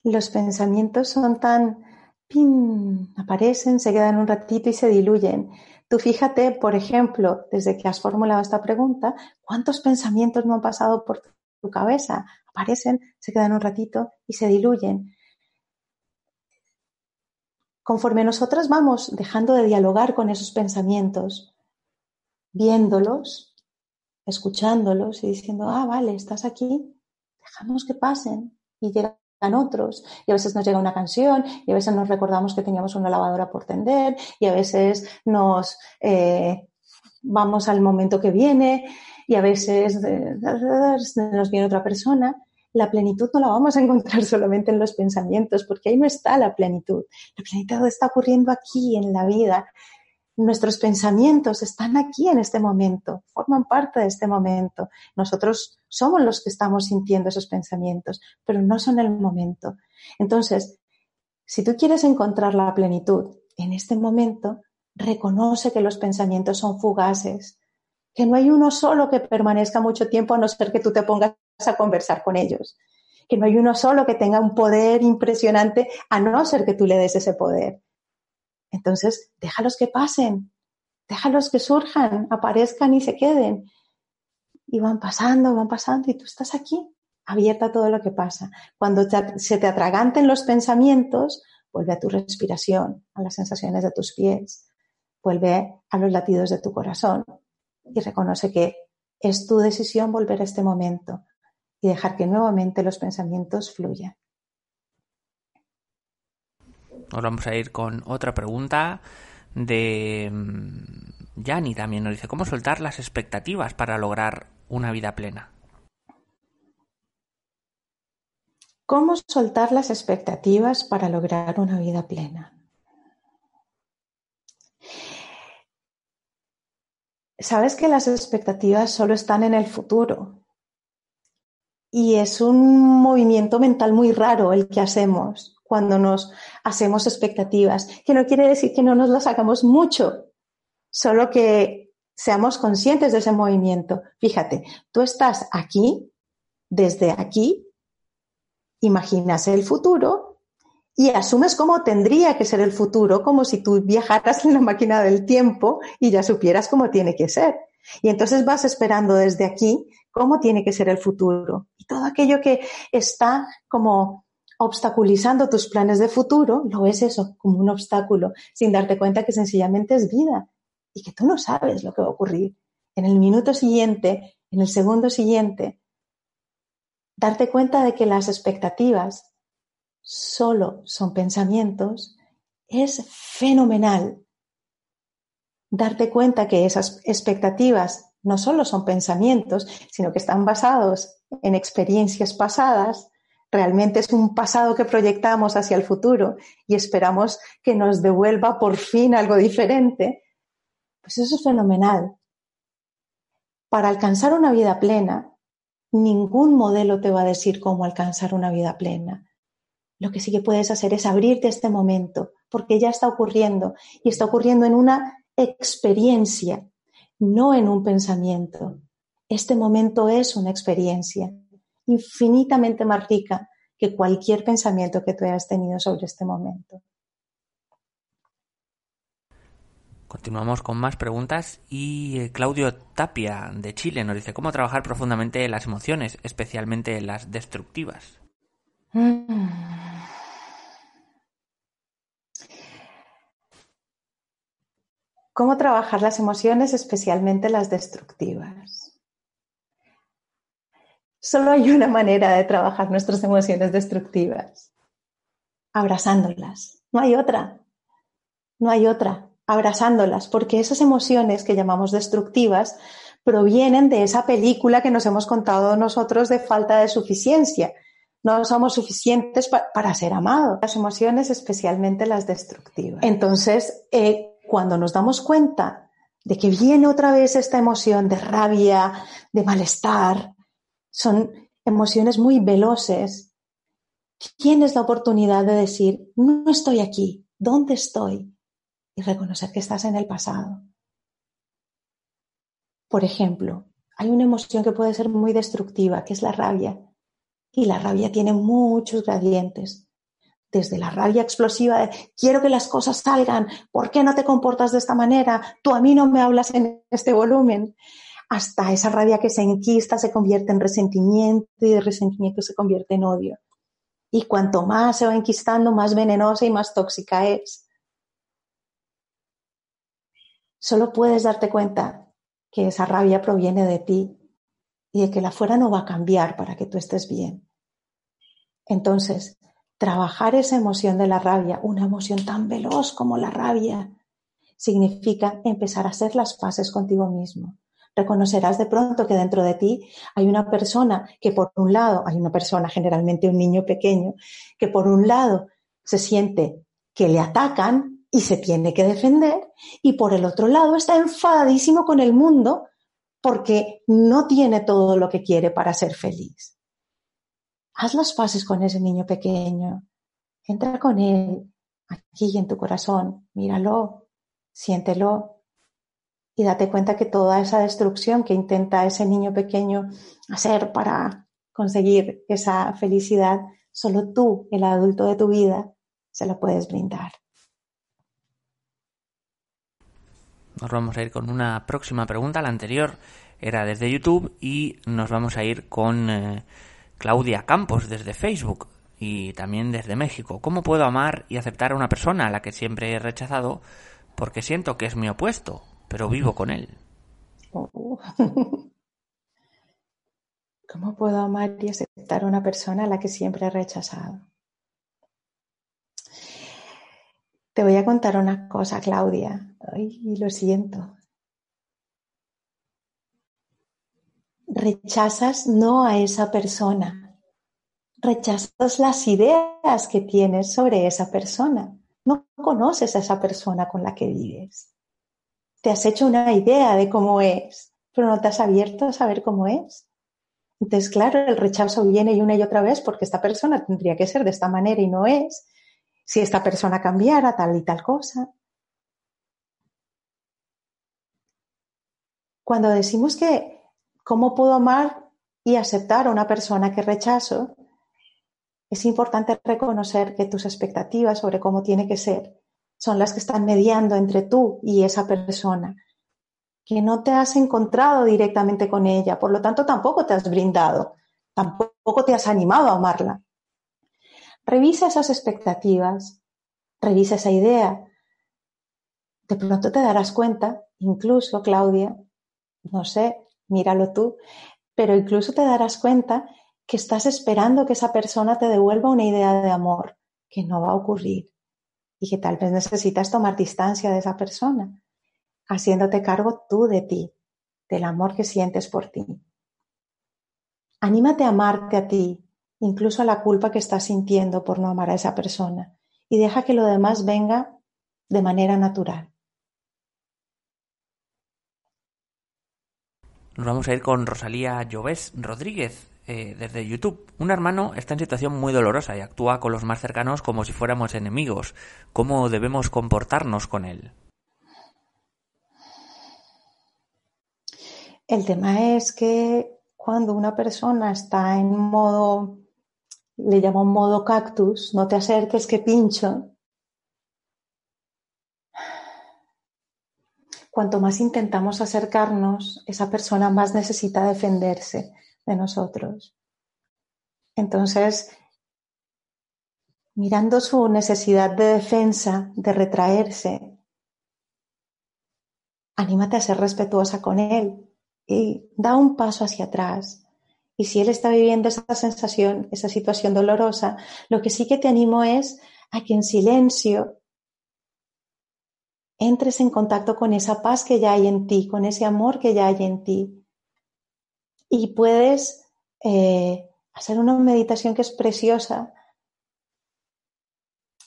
los pensamientos son tan, pin, aparecen, se quedan un ratito y se diluyen. Tú fíjate, por ejemplo, desde que has formulado esta pregunta, ¿cuántos pensamientos no han pasado por tu cabeza? Aparecen, se quedan un ratito y se diluyen. Conforme nosotras vamos dejando de dialogar con esos pensamientos, viéndolos, escuchándolos y diciendo, ah, vale, estás aquí, dejamos que pasen y llega otros y a veces nos llega una canción y a veces nos recordamos que teníamos una lavadora por tender y a veces nos eh, vamos al momento que viene y a veces nos viene otra persona. La plenitud no la vamos a encontrar (laughs) solamente en los pensamientos porque ahí no está la plenitud. La plenitud está ocurriendo aquí en la vida Nuestros pensamientos están aquí en este momento, forman parte de este momento. Nosotros somos los que estamos sintiendo esos pensamientos, pero no son el momento. Entonces, si tú quieres encontrar la plenitud en este momento, reconoce que los pensamientos son fugaces, que no hay uno solo que permanezca mucho tiempo a no ser que tú te pongas a conversar con ellos, que no hay uno solo que tenga un poder impresionante a no ser que tú le des ese poder. Entonces, déjalos que pasen, déjalos que surjan, aparezcan y se queden. Y van pasando, van pasando y tú estás aquí, abierta a todo lo que pasa. Cuando se te atraganten los pensamientos, vuelve a tu respiración, a las sensaciones de tus pies, vuelve a los latidos de tu corazón y reconoce que es tu decisión volver a este momento y dejar que nuevamente los pensamientos fluyan. Ahora vamos a ir con otra pregunta de mm, Yanni también nos dice, ¿cómo soltar las expectativas para lograr una vida plena? ¿Cómo soltar las expectativas para lograr una vida plena? Sabes que las expectativas solo están en el futuro y es un movimiento mental muy raro el que hacemos cuando nos hacemos expectativas, que no quiere decir que no nos las hagamos mucho, solo que seamos conscientes de ese movimiento. Fíjate, tú estás aquí, desde aquí, imaginas el futuro y asumes cómo tendría que ser el futuro, como si tú viajaras en la máquina del tiempo y ya supieras cómo tiene que ser. Y entonces vas esperando desde aquí cómo tiene que ser el futuro. Y todo aquello que está como obstaculizando tus planes de futuro, lo ves eso como un obstáculo, sin darte cuenta que sencillamente es vida y que tú no sabes lo que va a ocurrir. En el minuto siguiente, en el segundo siguiente, darte cuenta de que las expectativas solo son pensamientos es fenomenal. Darte cuenta que esas expectativas no solo son pensamientos, sino que están basados en experiencias pasadas, realmente es un pasado que proyectamos hacia el futuro y esperamos que nos devuelva por fin algo diferente, pues eso es fenomenal. Para alcanzar una vida plena, ningún modelo te va a decir cómo alcanzar una vida plena. Lo que sí que puedes hacer es abrirte este momento, porque ya está ocurriendo y está ocurriendo en una experiencia, no en un pensamiento. Este momento es una experiencia infinitamente más rica que cualquier pensamiento que tú hayas tenido sobre este momento. Continuamos con más preguntas y eh, Claudio Tapia de Chile nos dice cómo trabajar profundamente las emociones, especialmente las destructivas. Mm. ¿Cómo trabajar las emociones, especialmente las destructivas? Solo hay una manera de trabajar nuestras emociones destructivas. Abrazándolas. No hay otra. No hay otra. Abrazándolas, porque esas emociones que llamamos destructivas provienen de esa película que nos hemos contado nosotros de falta de suficiencia. No somos suficientes para ser amados. Las emociones, especialmente las destructivas. Entonces, eh, cuando nos damos cuenta de que viene otra vez esta emoción de rabia, de malestar, son emociones muy veloces, tienes la oportunidad de decir, no estoy aquí, ¿dónde estoy? Y reconocer que estás en el pasado. Por ejemplo, hay una emoción que puede ser muy destructiva, que es la rabia. Y la rabia tiene muchos gradientes desde la rabia explosiva de quiero que las cosas salgan, ¿por qué no te comportas de esta manera? Tú a mí no me hablas en este volumen, hasta esa rabia que se enquista se convierte en resentimiento y de resentimiento se convierte en odio. Y cuanto más se va enquistando, más venenosa y más tóxica es. Solo puedes darte cuenta que esa rabia proviene de ti y de que la fuera no va a cambiar para que tú estés bien. Entonces, Trabajar esa emoción de la rabia, una emoción tan veloz como la rabia, significa empezar a hacer las paces contigo mismo. Reconocerás de pronto que dentro de ti hay una persona que por un lado, hay una persona, generalmente un niño pequeño, que por un lado se siente que le atacan y se tiene que defender y por el otro lado está enfadadísimo con el mundo porque no tiene todo lo que quiere para ser feliz. Haz las paces con ese niño pequeño, entra con él aquí en tu corazón, míralo, siéntelo y date cuenta que toda esa destrucción que intenta ese niño pequeño hacer para conseguir esa felicidad, solo tú, el adulto de tu vida, se lo puedes brindar. Nos vamos a ir con una próxima pregunta. La anterior era desde YouTube y nos vamos a ir con eh, Claudia Campos desde Facebook y también desde México. ¿Cómo puedo amar y aceptar a una persona a la que siempre he rechazado porque siento que es mi opuesto, pero vivo con él? Oh. (laughs) ¿Cómo puedo amar y aceptar a una persona a la que siempre he rechazado? Te voy a contar una cosa, Claudia. Ay, lo siento. rechazas no a esa persona, rechazas las ideas que tienes sobre esa persona. No conoces a esa persona con la que vives. Te has hecho una idea de cómo es, pero no te has abierto a saber cómo es. Entonces, claro, el rechazo viene y una y otra vez porque esta persona tendría que ser de esta manera y no es. Si esta persona cambiara tal y tal cosa. Cuando decimos que cómo puedo amar y aceptar a una persona que rechazo, es importante reconocer que tus expectativas sobre cómo tiene que ser son las que están mediando entre tú y esa persona, que no te has encontrado directamente con ella, por lo tanto tampoco te has brindado, tampoco te has animado a amarla. Revisa esas expectativas, revisa esa idea. De pronto te darás cuenta, incluso Claudia, no sé, míralo tú, pero incluso te darás cuenta que estás esperando que esa persona te devuelva una idea de amor que no va a ocurrir y que tal vez necesitas tomar distancia de esa persona, haciéndote cargo tú de ti. del amor que sientes por ti. Anímate a amarte a ti, incluso a la culpa que estás sintiendo por no amar a esa persona, y deja que lo demás venga de manera natural. Nos vamos a ir con Rosalía Lloves Rodríguez eh, desde YouTube. Un hermano está en situación muy dolorosa y actúa con los más cercanos como si fuéramos enemigos. ¿Cómo debemos comportarnos con él? El tema es que cuando una persona está en modo, le llamo modo cactus, no te acerques que pincho, cuanto más intentamos acercarnos, esa persona más necesita defenderse de nosotros. Entonces, mirando su necesidad de defensa, de retraerse, anímate a ser respetuosa con él y da un paso hacia atrás. Y si él está viviendo esa sensación, esa situación dolorosa, lo que sí que te animo es a que en silencio entres en contacto con esa paz que ya hay en ti, con ese amor que ya hay en ti. Y puedes eh, hacer una meditación que es preciosa,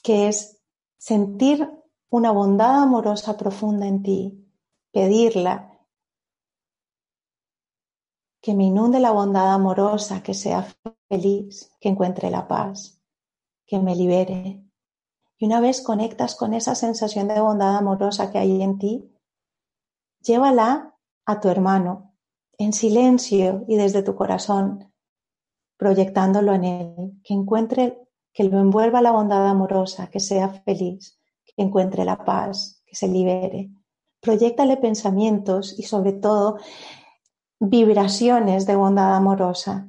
que es sentir una bondad amorosa profunda en ti, pedirla, que me inunde la bondad amorosa, que sea feliz, que encuentre la paz, que me libere, y una vez conectas con esa sensación de bondad amorosa que hay en ti, llévala a tu hermano en silencio y desde tu corazón, proyectándolo en él, que encuentre, que lo envuelva la bondad amorosa, que sea feliz, que encuentre la paz, que se libere. Proyectale pensamientos y sobre todo vibraciones de bondad amorosa,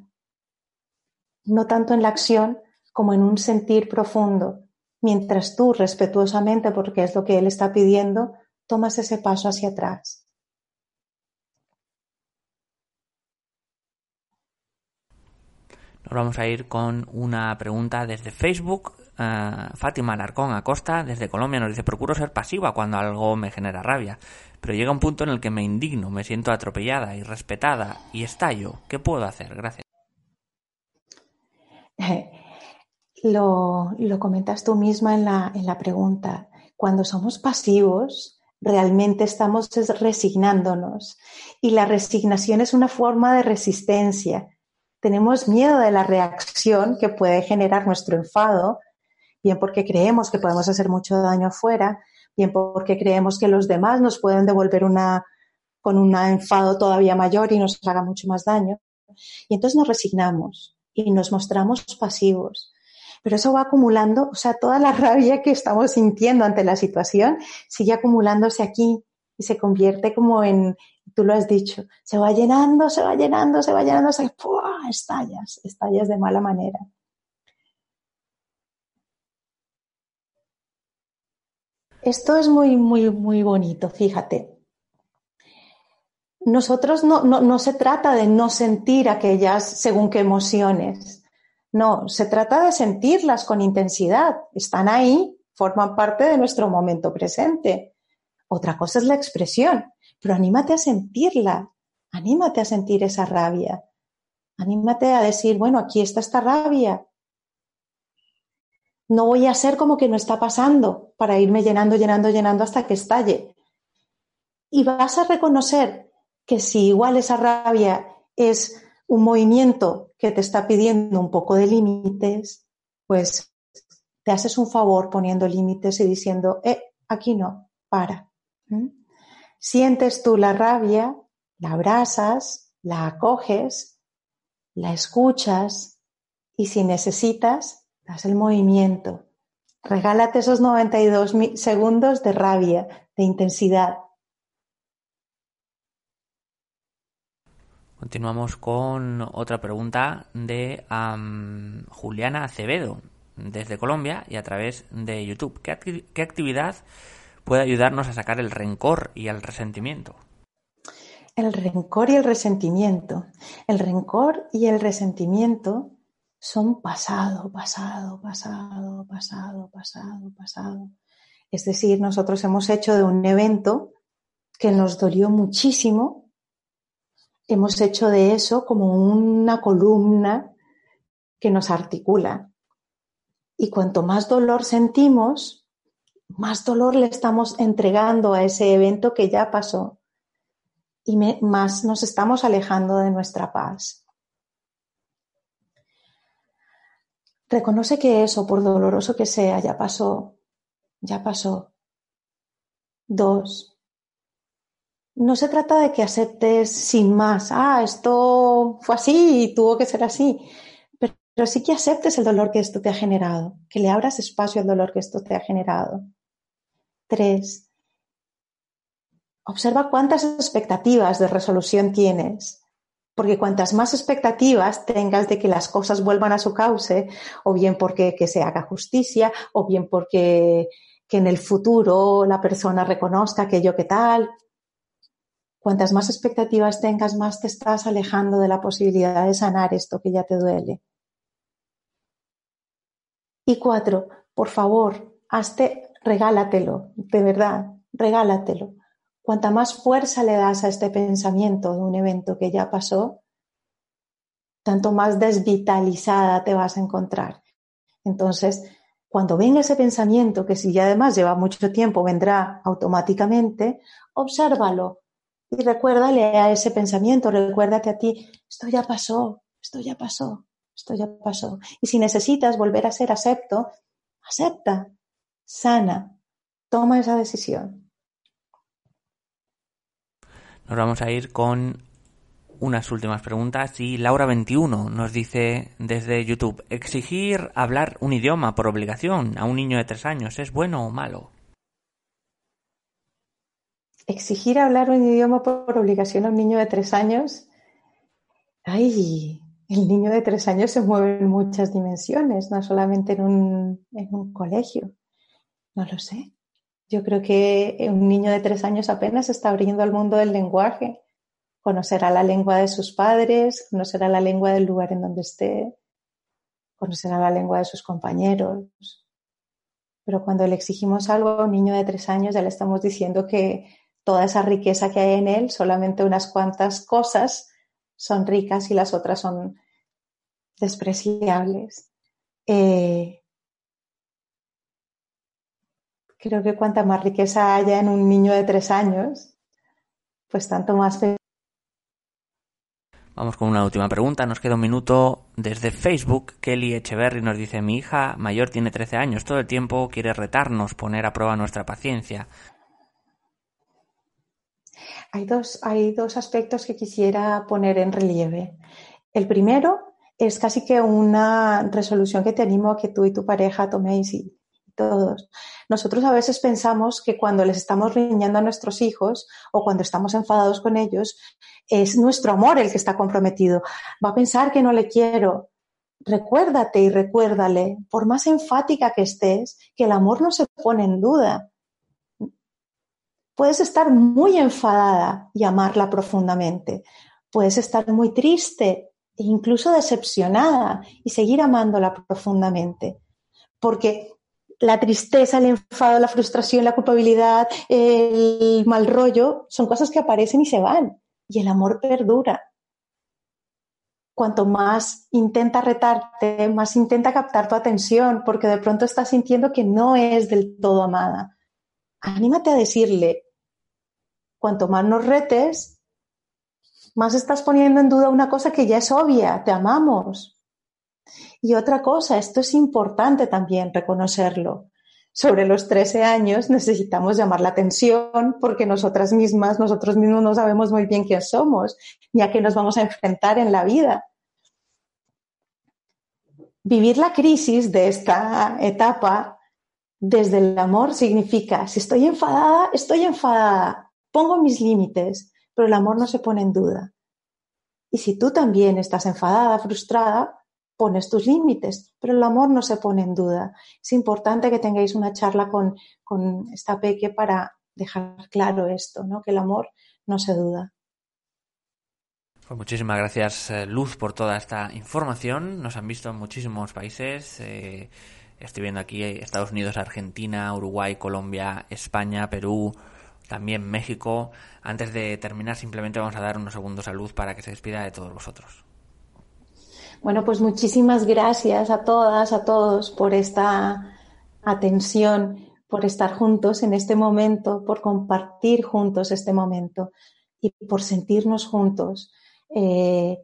no tanto en la acción como en un sentir profundo mientras tú respetuosamente, porque es lo que él está pidiendo, tomas ese paso hacia atrás. Nos vamos a ir con una pregunta desde Facebook. Eh, Fátima Alarcón Acosta, desde Colombia, nos dice, procuro ser pasiva cuando algo me genera rabia, pero llega un punto en el que me indigno, me siento atropellada, y respetada y estallo. ¿Qué puedo hacer? Gracias. (laughs) lo, lo comentas tú misma en la, en la pregunta. Cuando somos pasivos, realmente estamos resignándonos. Y la resignación es una forma de resistencia. Tenemos miedo de la reacción que puede generar nuestro enfado, bien porque creemos que podemos hacer mucho daño afuera, bien porque creemos que los demás nos pueden devolver una, con un enfado todavía mayor y nos haga mucho más daño. Y entonces nos resignamos y nos mostramos pasivos pero eso va acumulando, o sea, toda la (laughs) rabia que estamos sintiendo ante la situación sigue acumulándose aquí y se convierte como en, tú lo has dicho, se va llenando, se va llenando, se va llenando, se ¡pua! estallas, estallas de mala manera. Esto es muy, muy, muy bonito, fíjate. Nosotros no, no, no se trata de no sentir aquellas según qué emociones. No, se trata de sentirlas con intensidad. Están ahí, forman parte de nuestro momento presente. Otra cosa es la expresión, pero anímate a sentirla, anímate a sentir esa rabia, anímate a decir, bueno, aquí está esta rabia. No voy a ser como que no está pasando para irme llenando, llenando, llenando hasta que estalle. Y vas a reconocer que si igual esa rabia es un movimiento que te está pidiendo un poco de límites, pues te haces un favor poniendo límites y diciendo, eh, aquí no, para. Sientes tú la rabia, la abrazas, la acoges, la escuchas y si necesitas, das el movimiento. Regálate esos 92 segundos de rabia, de intensidad, Continuamos con otra pregunta de Juliana Acevedo, desde Colombia y a través de YouTube. ¿Qué, ¿Qué, actividad puede ayudarnos a sacar el rencor y el resentimiento? El rencor y el resentimiento. El rencor y el resentimiento son pasado, pasado, pasado, pasado, pasado, pasado. Es decir, nosotros hemos hecho de un evento que nos dolió muchísimo hemos hecho de eso como una columna que nos articula. Y cuanto más dolor sentimos, más dolor le estamos entregando a ese evento que ya pasó y más nos estamos alejando de nuestra paz. Reconoce que eso, por doloroso que sea, ya pasó, ya pasó. Dos, no se trata de que aceptes sin más, ah, esto fue así y tuvo que ser así, pero, pero, sí que aceptes el dolor que esto te ha generado, que le abras espacio al dolor que esto te ha generado. Tres, observa cuántas expectativas de resolución tienes, porque cuantas más expectativas tengas de que las cosas vuelvan a su cauce, o bien porque que se haga justicia, o bien porque que en el futuro la persona reconozca aquello que tal, Cuantas más expectativas tengas, más te estás alejando de la posibilidad de sanar esto que ya te duele. Y cuatro, por favor, hazte, regálatelo, de verdad, regálatelo. Cuanta más fuerza le das a este pensamiento de un evento que ya pasó, tanto más desvitalizada te vas a encontrar. Entonces, cuando venga ese pensamiento, que si ya además lleva mucho tiempo vendrá automáticamente, obsérvalo, y recuérdale a ese pensamiento, recuérdate a ti, esto ya pasó, esto ya pasó, esto ya pasó. Y si necesitas volver a ser acepto, acepta, sana, toma esa decisión. Nos vamos a ir con unas últimas preguntas y Laura21 nos dice desde YouTube, ¿exigir hablar un idioma por obligación a un niño de tres años es bueno o malo? exigir hablar un idioma por obligación a un niño de tres años, ay, el niño de tres años se mueve en muchas dimensiones, no solamente en un, en un colegio. No lo sé. Yo creo que un niño de tres años apenas está abriendo al mundo del lenguaje. Conocerá la lengua de sus padres, conocerá la lengua del lugar en donde esté, conocerá la lengua de sus compañeros. Pero cuando le exigimos algo a un niño de tres años, ya le estamos diciendo que toda esa riqueza que hay en él, solamente unas cuantas cosas son ricas y las otras son despreciables. Eh, creo que cuanta más riqueza haya en un niño de tres años, pues tanto más. Vamos con una última pregunta. Nos queda un minuto desde Facebook. Kelly Echeverry nos dice: Mi hija mayor tiene 13 años. Todo el tiempo quiere retarnos, poner a prueba nuestra paciencia. Hay dos, hay dos aspectos que quisiera poner en relieve. El primero es casi que una resolución que te animo a que tú y tu pareja toméis y todos. Nosotros a veces pensamos que cuando les estamos riñando a nuestros hijos o cuando estamos enfadados con ellos, es nuestro amor el que está comprometido. Va a pensar que no le quiero. Recuérdate y recuérdale, por más enfática que estés, que el amor no se pone en duda. Puedes estar muy enfadada y amarla profundamente. Puedes estar muy triste e incluso decepcionada y seguir amándola profundamente. Porque la tristeza, el enfado, la frustración, la culpabilidad, el mal rollo, son cosas que aparecen y se van. Y el amor perdura. Cuanto más intenta retarte, más intenta captar tu atención, porque de pronto estás sintiendo que no es del todo amada. Anímate a decirle, cuanto más nos retes, más estás poniendo en duda una cosa que ya es obvia, te amamos. Y otra cosa, esto es importante también reconocerlo. Sobre los 13 años necesitamos llamar la atención porque nosotras mismas, nosotros mismos no sabemos muy bien quién somos ni a qué nos vamos a enfrentar en la vida. Vivir la crisis de esta etapa desde el amor significa, si estoy enfadada, estoy enfadada, Pongo mis límites, pero el amor no se pone en duda. Y si tú también estás enfadada, frustrada, pones tus límites, pero el amor no se pone en duda. Es importante que tengáis una charla con, con esta peque para dejar claro esto, ¿no? que el amor no se duda. Pues muchísimas gracias, eh, Luz, por toda esta información. Nos han visto en muchísimos países. Eh, estoy viendo aquí Estados Unidos, Argentina, Uruguay, Colombia, España, Perú, también México. Antes de terminar, simplemente vamos a dar unos segundos a Luz para que se despida de todos vosotros. Bueno, pues muchísimas gracias a todas, a todos por esta atención, por estar juntos en este momento, por compartir juntos este momento y por sentirnos juntos. Eh,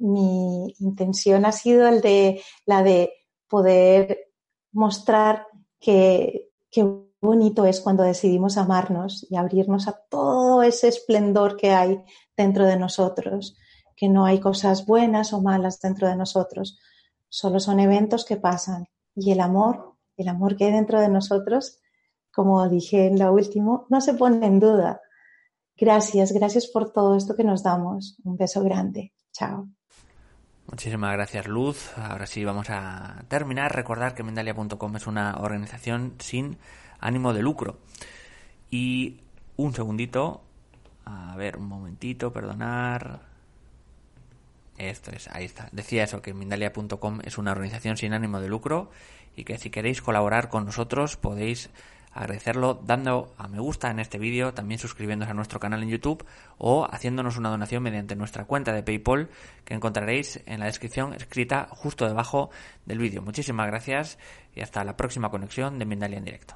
mi intención ha sido el de, la de poder mostrar que, qué bonito es cuando decidimos amarnos y abrirnos a todo ese esplendor que hay dentro de nosotros, que no hay cosas buenas o malas dentro de nosotros, solo son eventos que pasan y el amor, el amor que hay dentro de nosotros, como dije en lo último, no se pone en duda. Gracias, gracias por todo esto que nos damos. Un beso grande. Chao. Muchísimas gracias, Luz. Ahora sí vamos a terminar. Recordar que Mendalia.com es una organización sin ánimo de lucro. Y un segundito. A ver, un momentito, perdonar. Esto es, ahí está. Decía eso, que Mindalia.com es una organización sin ánimo de lucro y que si queréis colaborar con nosotros podéis agradecerlo dando a me gusta en este vídeo, también suscribiéndose a nuestro canal en YouTube o haciéndonos una donación mediante nuestra cuenta de PayPal que encontraréis en la descripción escrita justo debajo del vídeo. Muchísimas gracias y hasta la próxima conexión de Mindalia en directo.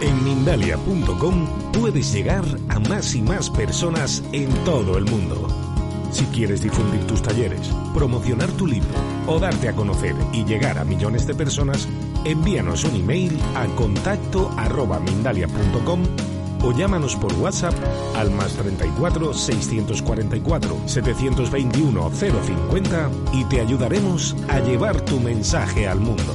En Mindalia.com puedes llegar a más y más personas en todo el mundo. Si quieres difundir tus talleres, promocionar tu libro o darte a conocer y llegar a millones de personas, envíanos un email a contacto arroba mindalia.com o llámanos por WhatsApp al más 34 644 721 050 y te ayudaremos a llevar tu mensaje al mundo.